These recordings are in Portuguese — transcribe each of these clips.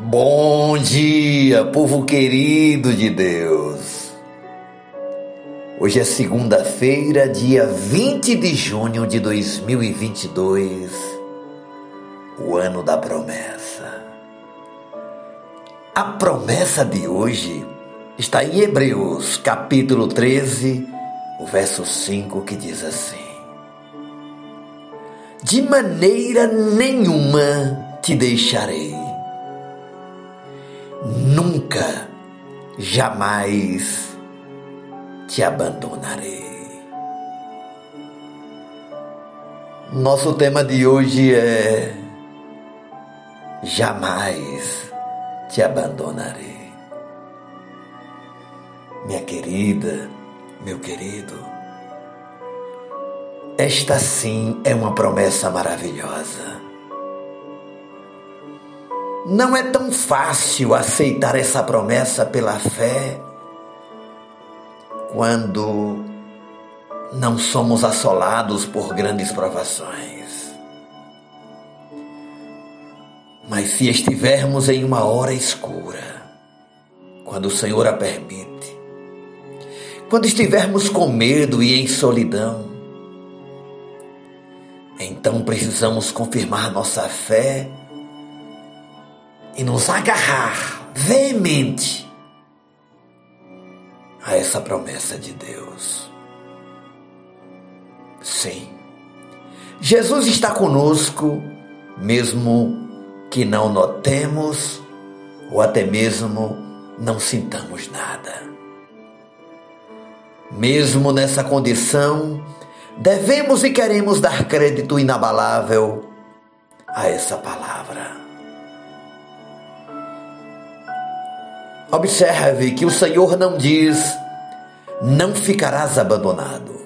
Bom dia, povo querido de Deus. Hoje é segunda-feira, dia 20 de junho de 2022, o ano da promessa. A promessa de hoje está em Hebreus, capítulo 13, o verso 5, que diz assim: De maneira nenhuma te deixarei nunca, jamais te abandonarei. Nosso tema de hoje é Jamais te abandonarei. Minha querida, meu querido, esta sim é uma promessa maravilhosa. Não é tão fácil aceitar essa promessa pela fé quando não somos assolados por grandes provações. Mas se estivermos em uma hora escura, quando o Senhor a permite, quando estivermos com medo e em solidão, então precisamos confirmar nossa fé e nos agarrar veemente a essa promessa de Deus. Sim, Jesus está conosco, mesmo que não notemos ou até mesmo não sintamos nada. Mesmo nessa condição, devemos e queremos dar crédito inabalável a essa palavra. Observe que o Senhor não diz, não ficarás abandonado.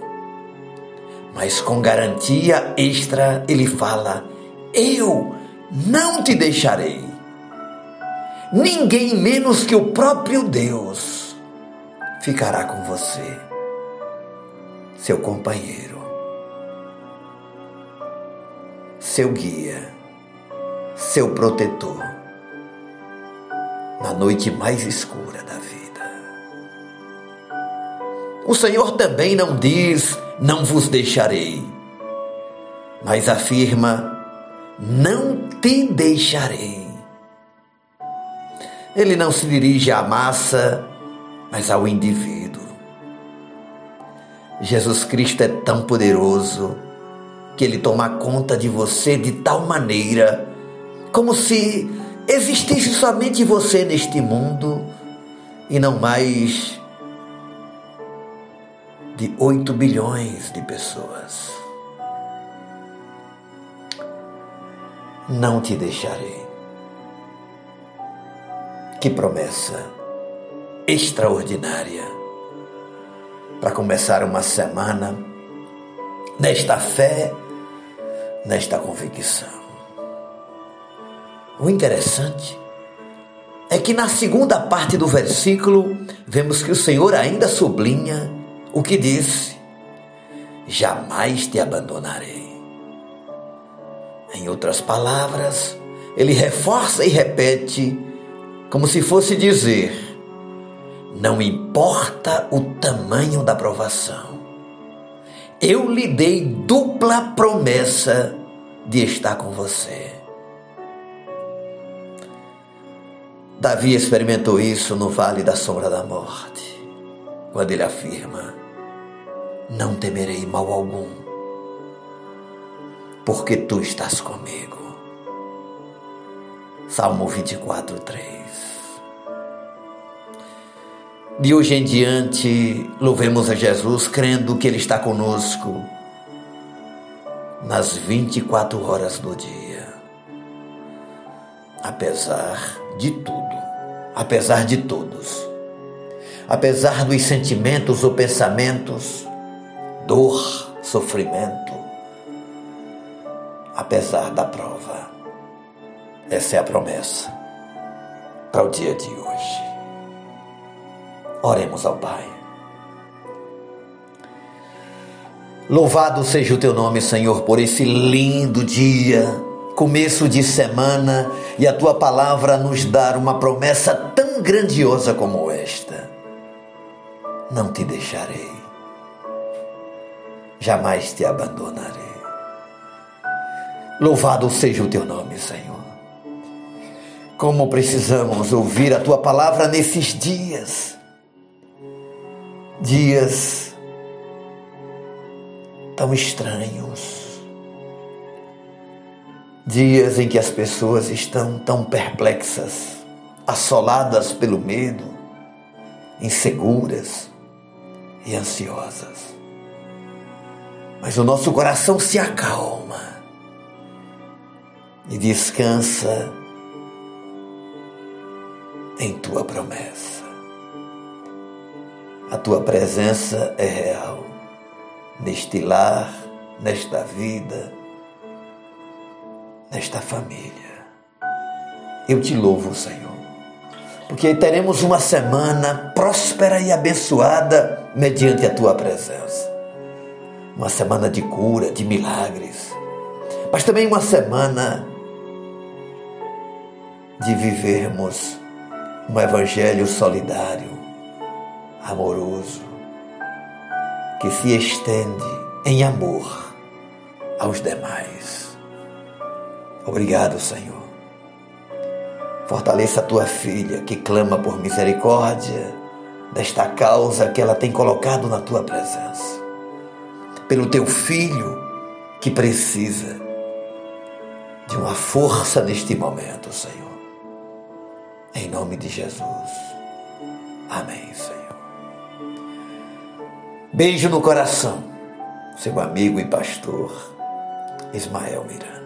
Mas com garantia extra, ele fala: Eu não te deixarei. Ninguém menos que o próprio Deus ficará com você, seu companheiro, seu guia, seu protetor na noite mais escura da vida. O Senhor também não diz: Não vos deixarei, mas afirma: Não te deixarei. Ele não se dirige à massa, mas ao indivíduo. Jesus Cristo é tão poderoso que ele toma conta de você de tal maneira como se existisse somente você neste mundo e não mais de 8 bilhões de pessoas. Não te deixarei. Que promessa extraordinária para começar uma semana nesta fé, nesta convicção. O interessante é que na segunda parte do versículo vemos que o Senhor ainda sublinha o que disse: Jamais te abandonarei. Em outras palavras, ele reforça e repete, como se fosse dizer: Não importa o tamanho da provação, eu lhe dei dupla promessa de estar com você. Davi experimentou isso no vale da sombra da morte, quando ele afirma: Não temerei mal algum, porque tu estás comigo. Salmo 24, 3. De hoje em diante, louvemos a Jesus crendo que Ele está conosco nas 24 horas do dia. Apesar de tudo, apesar de todos, apesar dos sentimentos ou pensamentos, dor, sofrimento, apesar da prova. Essa é a promessa para o dia de hoje. Oremos ao Pai. Louvado seja o teu nome, Senhor, por esse lindo dia começo de semana e a tua palavra nos dar uma promessa tão grandiosa como esta. Não te deixarei, jamais te abandonarei. Louvado seja o teu nome, Senhor. Como precisamos ouvir a tua palavra nesses dias. Dias tão estranhos. Dias em que as pessoas estão tão perplexas, assoladas pelo medo, inseguras e ansiosas. Mas o nosso coração se acalma e descansa em tua promessa. A tua presença é real neste lar, nesta vida, nesta família. Eu te louvo, Senhor, porque teremos uma semana próspera e abençoada mediante a tua presença. Uma semana de cura, de milagres, mas também uma semana de vivermos um evangelho solidário, amoroso, que se estende em amor aos demais. Obrigado, Senhor. Fortaleça a tua filha que clama por misericórdia desta causa que ela tem colocado na tua presença. Pelo teu filho que precisa de uma força neste momento, Senhor. Em nome de Jesus. Amém, Senhor. Beijo no coração. Seu amigo e pastor Ismael Miranda.